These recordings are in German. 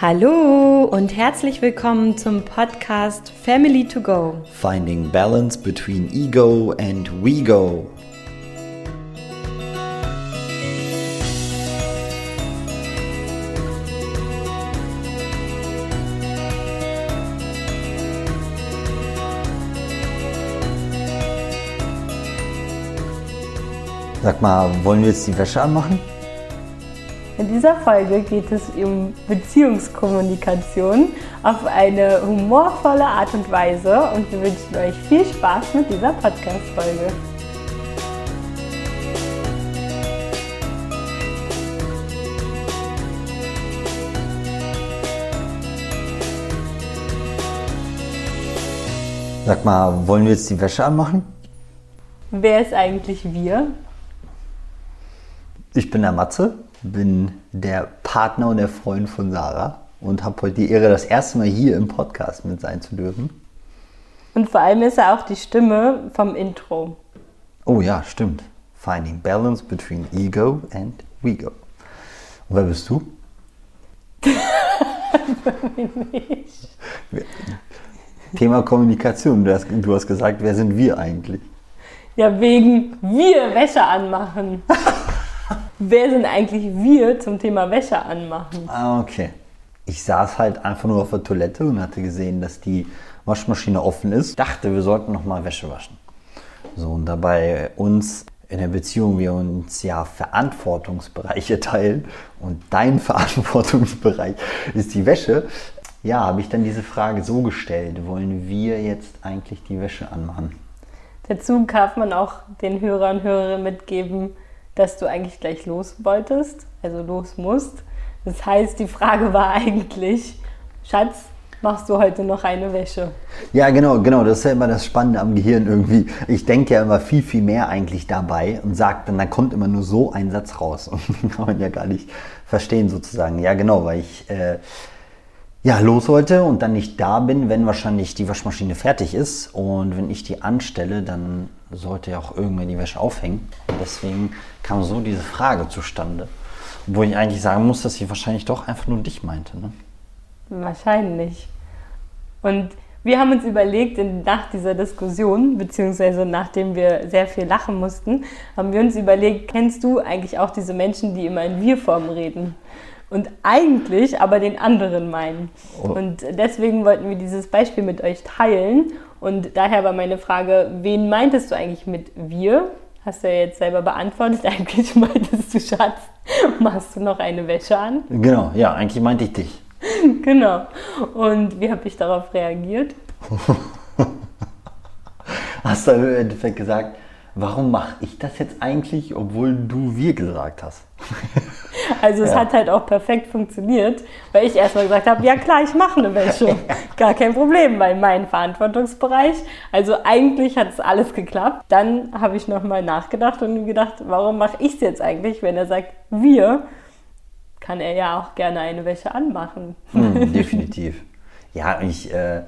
Hallo und herzlich willkommen zum Podcast Family to Go. Finding balance between ego and we go. Sag mal, wollen wir jetzt die Wäsche anmachen? In dieser Folge geht es um Beziehungskommunikation auf eine humorvolle Art und Weise und wir wünschen euch viel Spaß mit dieser Podcast-Folge. Sag mal, wollen wir jetzt die Wäsche anmachen? Wer ist eigentlich wir? Ich bin der Matze, bin der Partner und der Freund von Sarah und habe heute die Ehre, das erste Mal hier im Podcast mit sein zu dürfen. Und vor allem ist er auch die Stimme vom Intro. Oh ja, stimmt. Finding balance between ego and we go. Und wer bist du? nicht. Thema Kommunikation. Du hast, du hast gesagt, wer sind wir eigentlich? Ja, wegen wir Wäsche anmachen. Wer sind eigentlich wir zum Thema Wäsche anmachen? Ah, okay. Ich saß halt einfach nur auf der Toilette und hatte gesehen, dass die Waschmaschine offen ist. Dachte, wir sollten noch mal Wäsche waschen. So, und dabei uns in der Beziehung wir uns ja Verantwortungsbereiche teilen und dein Verantwortungsbereich ist die Wäsche, ja, habe ich dann diese Frage so gestellt, wollen wir jetzt eigentlich die Wäsche anmachen? Dazu darf man auch den Hörern und Hörerinnen mitgeben, dass du eigentlich gleich los wolltest, also los musst. Das heißt, die Frage war eigentlich, Schatz, machst du heute noch eine Wäsche? Ja, genau, genau. Das ist ja immer das Spannende am Gehirn irgendwie. Ich denke ja immer viel, viel mehr eigentlich dabei und sage dann, da kommt immer nur so ein Satz raus. Und den kann man ja gar nicht verstehen sozusagen. Ja, genau, weil ich äh, ja, los wollte und dann nicht da bin, wenn wahrscheinlich die Waschmaschine fertig ist. Und wenn ich die anstelle, dann sollte ja auch irgendwann die Wäsche aufhängen. Und deswegen kam so diese Frage zustande. Wo ich eigentlich sagen muss, dass sie wahrscheinlich doch einfach nur dich meinte. Ne? Wahrscheinlich. Und wir haben uns überlegt, nach dieser Diskussion, beziehungsweise nachdem wir sehr viel lachen mussten, haben wir uns überlegt, kennst du eigentlich auch diese Menschen, die immer in Wir-Form reden? und eigentlich aber den anderen meinen. Oh. Und deswegen wollten wir dieses Beispiel mit euch teilen. Und daher war meine Frage, wen meintest du eigentlich mit wir? Hast du ja jetzt selber beantwortet. Eigentlich meintest du, Schatz, machst du noch eine Wäsche an? Genau, ja, eigentlich meinte ich dich. genau. Und wie habe ich darauf reagiert? Hast du im Endeffekt gesagt, warum mache ich das jetzt eigentlich, obwohl du wir gesagt hast? Also es ja. hat halt auch perfekt funktioniert, weil ich erstmal gesagt habe, ja klar, ich mache eine Wäsche. Gar kein Problem, weil mein Verantwortungsbereich. Also eigentlich hat es alles geklappt. Dann habe ich nochmal nachgedacht und gedacht, warum mache ich es jetzt eigentlich, wenn er sagt, wir, kann er ja auch gerne eine Wäsche anmachen. Hm, definitiv. Ja, ich, äh,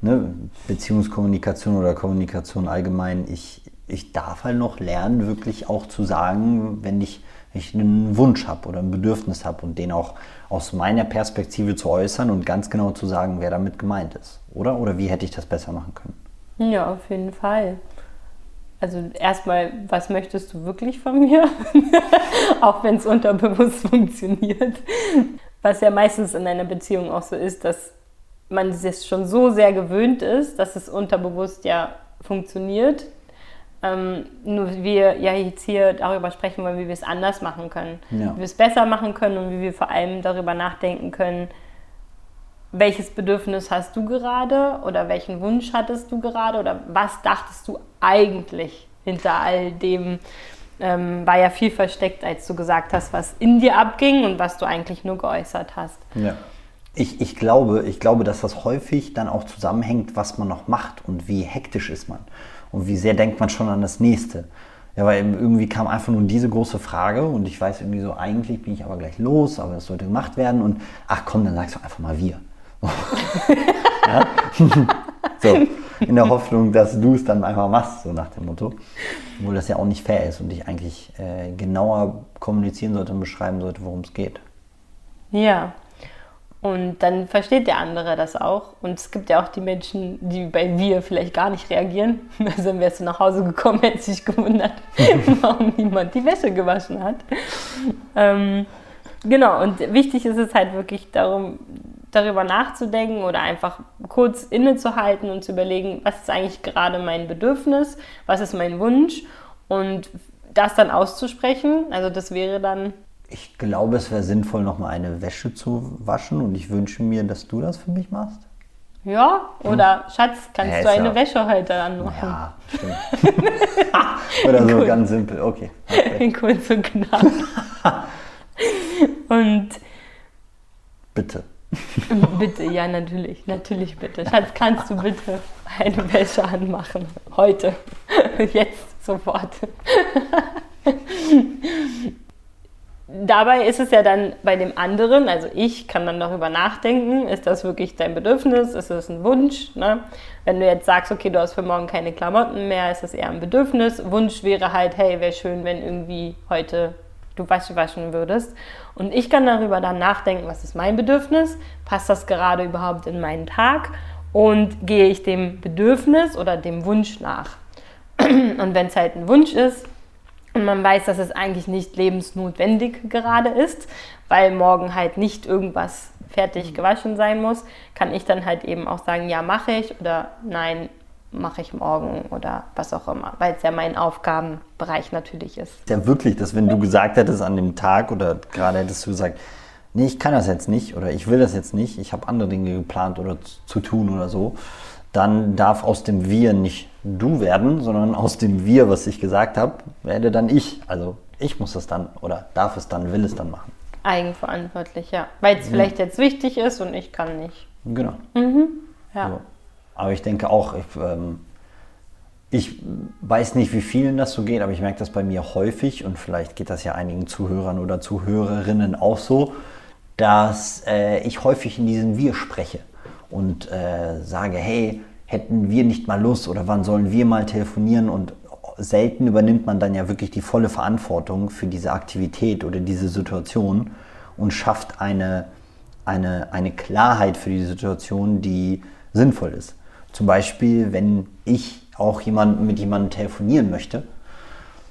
ne, Beziehungskommunikation oder Kommunikation allgemein, ich, ich darf halt noch lernen, wirklich auch zu sagen, wenn ich, wenn ich einen Wunsch habe oder ein Bedürfnis habe und den auch aus meiner Perspektive zu äußern und ganz genau zu sagen, wer damit gemeint ist. Oder? Oder wie hätte ich das besser machen können? Ja, auf jeden Fall. Also erstmal, was möchtest du wirklich von mir? auch wenn es unterbewusst funktioniert. Was ja meistens in einer Beziehung auch so ist, dass man es schon so sehr gewöhnt ist, dass es unterbewusst ja funktioniert, ähm, nur wir ja jetzt hier darüber sprechen wollen, wie wir es anders machen können, ja. wie wir es besser machen können und wie wir vor allem darüber nachdenken können, welches Bedürfnis hast du gerade oder welchen Wunsch hattest du gerade oder was dachtest du eigentlich hinter all dem? Ähm, war ja viel versteckt, als du gesagt hast, was in dir abging und was du eigentlich nur geäußert hast. Ja. Ich, ich, glaube, ich glaube, dass das häufig dann auch zusammenhängt, was man noch macht und wie hektisch ist man und wie sehr denkt man schon an das nächste. Ja, weil irgendwie kam einfach nur diese große Frage und ich weiß irgendwie so, eigentlich bin ich aber gleich los, aber das sollte gemacht werden und ach komm, dann sagst du einfach mal wir. so, in der Hoffnung, dass du es dann einfach machst, so nach dem Motto. Obwohl das ja auch nicht fair ist und ich eigentlich äh, genauer kommunizieren sollte und beschreiben sollte, worum es geht. Ja, Und dann versteht der andere das auch. Und es gibt ja auch die Menschen, die bei wir vielleicht gar nicht reagieren. Also wärst du nach Hause gekommen, hätte sich gewundert, warum niemand die Wäsche gewaschen hat. Ähm, genau, und wichtig ist es halt wirklich darum, darüber nachzudenken oder einfach kurz innezuhalten und zu überlegen, was ist eigentlich gerade mein Bedürfnis, was ist mein Wunsch und das dann auszusprechen. Also das wäre dann ich glaube, es wäre sinnvoll, nochmal eine Wäsche zu waschen und ich wünsche mir, dass du das für mich machst. Ja, oder hm. Schatz, kannst ja, du eine ja. Wäsche heute anmachen? Ja, stimmt. oder so, cool. ganz simpel, okay. okay. Kurz und knapp. und. Bitte. bitte, ja, natürlich, natürlich bitte. Schatz, kannst du bitte eine Wäsche anmachen? Heute. Jetzt, sofort dabei ist es ja dann bei dem anderen, also ich kann dann darüber nachdenken, ist das wirklich dein Bedürfnis, ist es ein Wunsch? Ne? Wenn du jetzt sagst, okay, du hast für morgen keine Klamotten mehr, ist das eher ein Bedürfnis. Wunsch wäre halt, hey, wäre schön, wenn irgendwie heute du Wäsche waschen würdest. Und ich kann darüber dann nachdenken, was ist mein Bedürfnis? Passt das gerade überhaupt in meinen Tag? Und gehe ich dem Bedürfnis oder dem Wunsch nach? Und wenn es halt ein Wunsch ist, und man weiß, dass es eigentlich nicht lebensnotwendig gerade ist, weil morgen halt nicht irgendwas fertig gewaschen sein muss, kann ich dann halt eben auch sagen, ja, mache ich oder nein, mache ich morgen oder was auch immer, weil es ja mein Aufgabenbereich natürlich ist. Ja, wirklich, dass wenn du gesagt hättest an dem Tag oder gerade hättest du gesagt, nee, ich kann das jetzt nicht oder ich will das jetzt nicht, ich habe andere Dinge geplant oder zu tun oder so, dann darf aus dem Wir nicht du werden, sondern aus dem Wir, was ich gesagt habe, werde dann ich. Also ich muss das dann oder darf es dann, will es dann machen. Eigenverantwortlich, ja. Weil es mhm. vielleicht jetzt wichtig ist und ich kann nicht. Genau. Mhm. Ja. So. Aber ich denke auch, ich, ähm, ich weiß nicht, wie vielen das so geht, aber ich merke das bei mir häufig und vielleicht geht das ja einigen Zuhörern oder Zuhörerinnen auch so, dass äh, ich häufig in diesem Wir spreche und äh, sage, hey, hätten wir nicht mal Lust oder wann sollen wir mal telefonieren und selten übernimmt man dann ja wirklich die volle Verantwortung für diese Aktivität oder diese Situation und schafft eine, eine, eine Klarheit für die Situation, die sinnvoll ist. Zum Beispiel, wenn ich auch jemand, mit jemandem telefonieren möchte,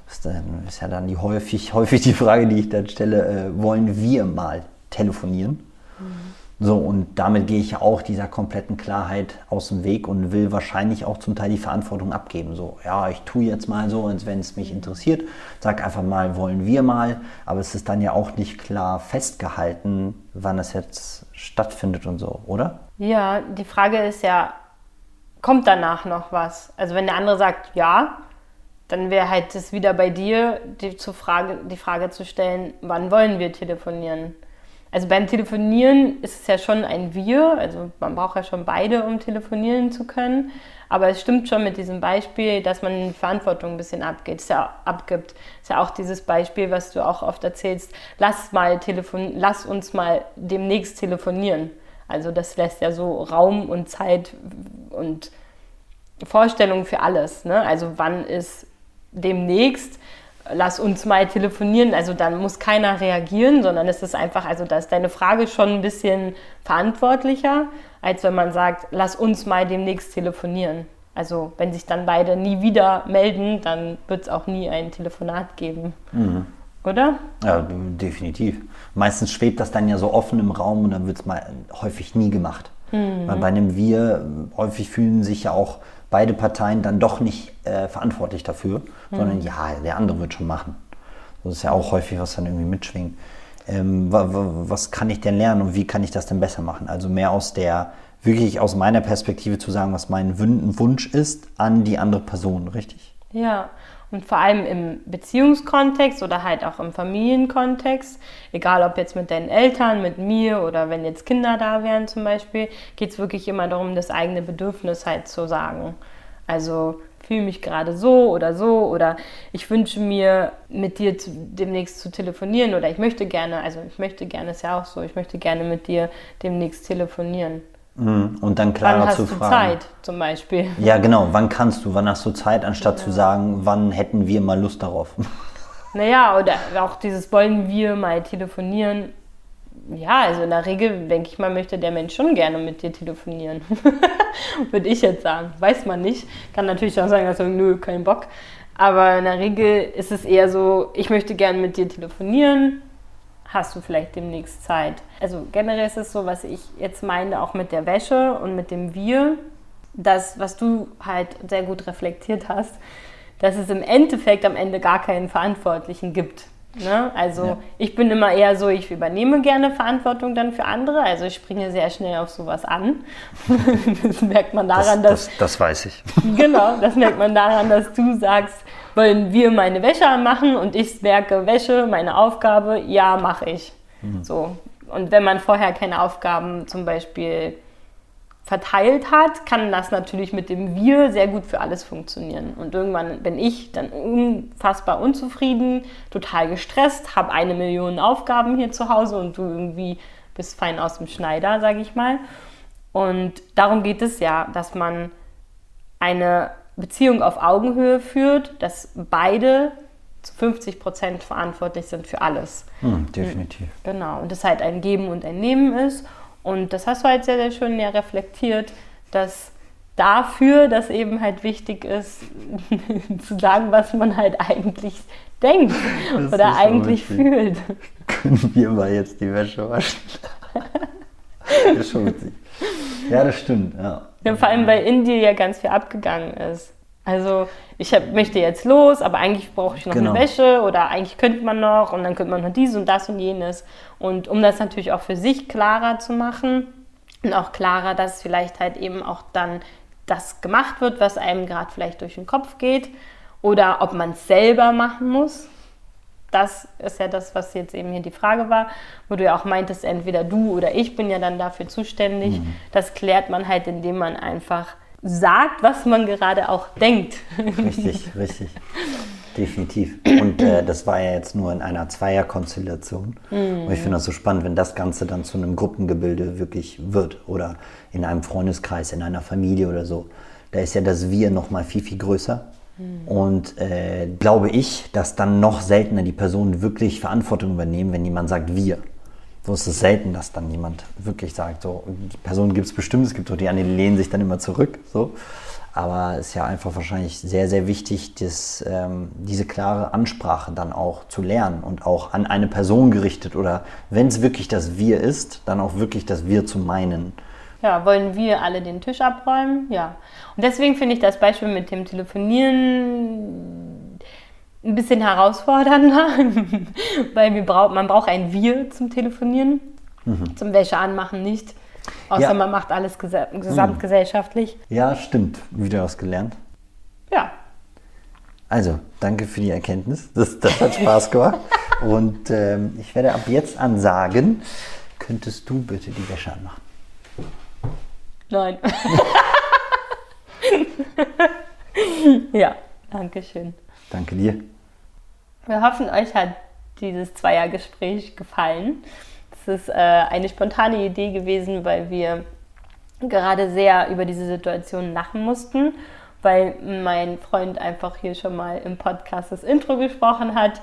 ist, dann, ist ja dann die häufig, häufig die Frage, die ich dann stelle, äh, wollen wir mal telefonieren? Mhm. So, und damit gehe ich ja auch dieser kompletten Klarheit aus dem Weg und will wahrscheinlich auch zum Teil die Verantwortung abgeben. So, ja, ich tue jetzt mal so, als wenn es mich interessiert. Sag einfach mal, wollen wir mal. Aber es ist dann ja auch nicht klar festgehalten, wann es jetzt stattfindet und so, oder? Ja, die Frage ist ja, kommt danach noch was? Also wenn der andere sagt ja, dann wäre halt es wieder bei dir, die, Frage, die Frage zu stellen, wann wollen wir telefonieren? Also beim Telefonieren ist es ja schon ein Wir, also man braucht ja schon beide, um telefonieren zu können. Aber es stimmt schon mit diesem Beispiel, dass man Verantwortung ein bisschen abgeht, ist ja, abgibt. Ist ja auch dieses Beispiel, was du auch oft erzählst, lass, mal telefon lass uns mal demnächst telefonieren. Also das lässt ja so Raum und Zeit und Vorstellung für alles. Ne? Also wann ist demnächst lass uns mal telefonieren. Also dann muss keiner reagieren, sondern es ist einfach, also da ist deine Frage schon ein bisschen verantwortlicher, als wenn man sagt, lass uns mal demnächst telefonieren. Also wenn sich dann beide nie wieder melden, dann wird es auch nie ein Telefonat geben. Mhm. Oder? Ja, definitiv. Meistens schwebt das dann ja so offen im Raum und dann wird es mal häufig nie gemacht. Mhm. Weil bei einem Wir häufig fühlen sich ja auch beide Parteien dann doch nicht äh, verantwortlich dafür, mhm. sondern ja, der andere wird schon machen. Das ist ja auch häufig, was dann irgendwie mitschwingt. Ähm, was kann ich denn lernen und wie kann ich das denn besser machen? Also mehr aus der, wirklich aus meiner Perspektive zu sagen, was mein Wunsch ist an die andere Person, richtig? Ja, und vor allem im Beziehungskontext oder halt auch im Familienkontext, egal ob jetzt mit deinen Eltern, mit mir oder wenn jetzt Kinder da wären zum Beispiel, geht es wirklich immer darum, das eigene Bedürfnis halt zu sagen. Also fühle mich gerade so oder so oder ich wünsche mir mit dir zu, demnächst zu telefonieren oder ich möchte gerne, also ich möchte gerne, ist ja auch so, ich möchte gerne mit dir demnächst telefonieren. Mhm. Und dann klarer wann zu hast fragen. Du Zeit zum Beispiel. Ja, genau. Wann kannst du? Wann hast du Zeit, anstatt ja. zu sagen, wann hätten wir mal Lust darauf? Naja, oder auch dieses wollen wir mal telefonieren, ja, also in der Regel, denke ich mal, möchte der Mensch schon gerne mit dir telefonieren. Würde ich jetzt sagen. Weiß man nicht. Kann natürlich auch sagen, dass er, nö, kein Bock. Aber in der Regel ist es eher so, ich möchte gerne mit dir telefonieren. Hast du vielleicht demnächst Zeit? Also generell ist es so, was ich jetzt meine, auch mit der Wäsche und mit dem Wir, das, was du halt sehr gut reflektiert hast, dass es im Endeffekt am Ende gar keinen Verantwortlichen gibt. Ne? Also ja. ich bin immer eher so, ich übernehme gerne Verantwortung dann für andere. Also ich springe sehr schnell auf sowas an. das merkt man daran, das, dass... Das, das weiß ich. Genau, das merkt man daran, dass du sagst, wollen wir meine Wäsche anmachen und ich merke, Wäsche, meine Aufgabe, ja, mache ich. Mhm. So. Und wenn man vorher keine Aufgaben zum Beispiel verteilt hat, kann das natürlich mit dem Wir sehr gut für alles funktionieren. Und irgendwann bin ich dann unfassbar unzufrieden, total gestresst, habe eine Million Aufgaben hier zu Hause und du irgendwie bist fein aus dem Schneider, sage ich mal. Und darum geht es ja, dass man eine Beziehung auf Augenhöhe führt, dass beide zu 50 Prozent verantwortlich sind für alles. Hm, definitiv. Genau. Und das halt ein Geben und ein Nehmen ist. Und das hast du halt sehr, sehr schön ja reflektiert, dass dafür das eben halt wichtig ist, zu sagen, was man halt eigentlich denkt das oder eigentlich fühlt. Können wir mal jetzt die Wäsche waschen? das ist schon witzig. Ja, das stimmt. Ja. ja vor allem, weil in dir ja ganz viel abgegangen ist. Also ich hab, möchte jetzt los, aber eigentlich brauche ich noch genau. eine Wäsche oder eigentlich könnte man noch und dann könnte man noch dies und das und jenes. Und um das natürlich auch für sich klarer zu machen und auch klarer, dass vielleicht halt eben auch dann das gemacht wird, was einem gerade vielleicht durch den Kopf geht oder ob man es selber machen muss. Das ist ja das, was jetzt eben hier die Frage war, wo du ja auch meintest, entweder du oder ich bin ja dann dafür zuständig. Mhm. Das klärt man halt, indem man einfach sagt, was man gerade auch denkt. Richtig, richtig. Definitiv. Und äh, das war ja jetzt nur in einer Zweierkonstellation. Mhm. Und ich finde das so spannend, wenn das Ganze dann zu einem Gruppengebilde wirklich wird oder in einem Freundeskreis, in einer Familie oder so. Da ist ja das Wir noch mal viel, viel größer. Mhm. Und äh, glaube ich, dass dann noch seltener die Personen wirklich Verantwortung übernehmen, wenn jemand sagt Wir. So ist es selten, dass dann jemand wirklich sagt, so, die Person gibt es bestimmt, es gibt auch die anderen, die lehnen sich dann immer zurück. So. Aber es ist ja einfach wahrscheinlich sehr, sehr wichtig, das, ähm, diese klare Ansprache dann auch zu lernen und auch an eine Person gerichtet oder wenn es wirklich das Wir ist, dann auch wirklich das Wir zu meinen. Ja, wollen wir alle den Tisch abräumen? Ja. Und deswegen finde ich das Beispiel mit dem Telefonieren ein bisschen herausfordernder, weil wir brauch, man braucht ein Wir zum Telefonieren, mhm. zum Wäsche anmachen nicht. Außer ja. man macht alles gesamtgesellschaftlich. Ja, stimmt. Wieder was gelernt. Ja. Also, danke für die Erkenntnis. Das, das hat Spaß gemacht. Und ähm, ich werde ab jetzt an sagen, könntest du bitte die Wäsche anmachen? Nein. ja, danke schön. Danke dir. Wir hoffen, euch hat dieses Zweiergespräch gefallen. Es ist äh, eine spontane Idee gewesen, weil wir gerade sehr über diese Situation lachen mussten, weil mein Freund einfach hier schon mal im Podcast das Intro gesprochen hat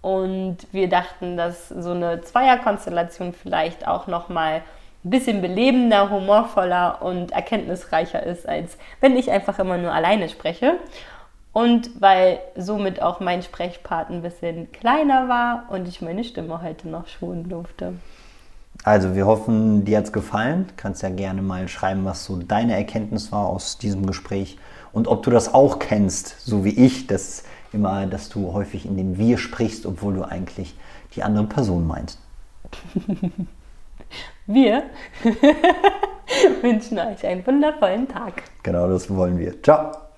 und wir dachten, dass so eine Zweierkonstellation vielleicht auch noch mal ein bisschen belebender, humorvoller und erkenntnisreicher ist, als wenn ich einfach immer nur alleine spreche. Und weil somit auch mein Sprechpart ein bisschen kleiner war und ich meine Stimme heute noch schonen durfte. Also wir hoffen, dir hat es gefallen. Du kannst ja gerne mal schreiben, was so deine Erkenntnis war aus diesem Gespräch und ob du das auch kennst, so wie ich, dass immer, dass du häufig in dem Wir sprichst, obwohl du eigentlich die andere Person meinst. Wir wünschen euch einen wundervollen Tag. Genau, das wollen wir. Ciao.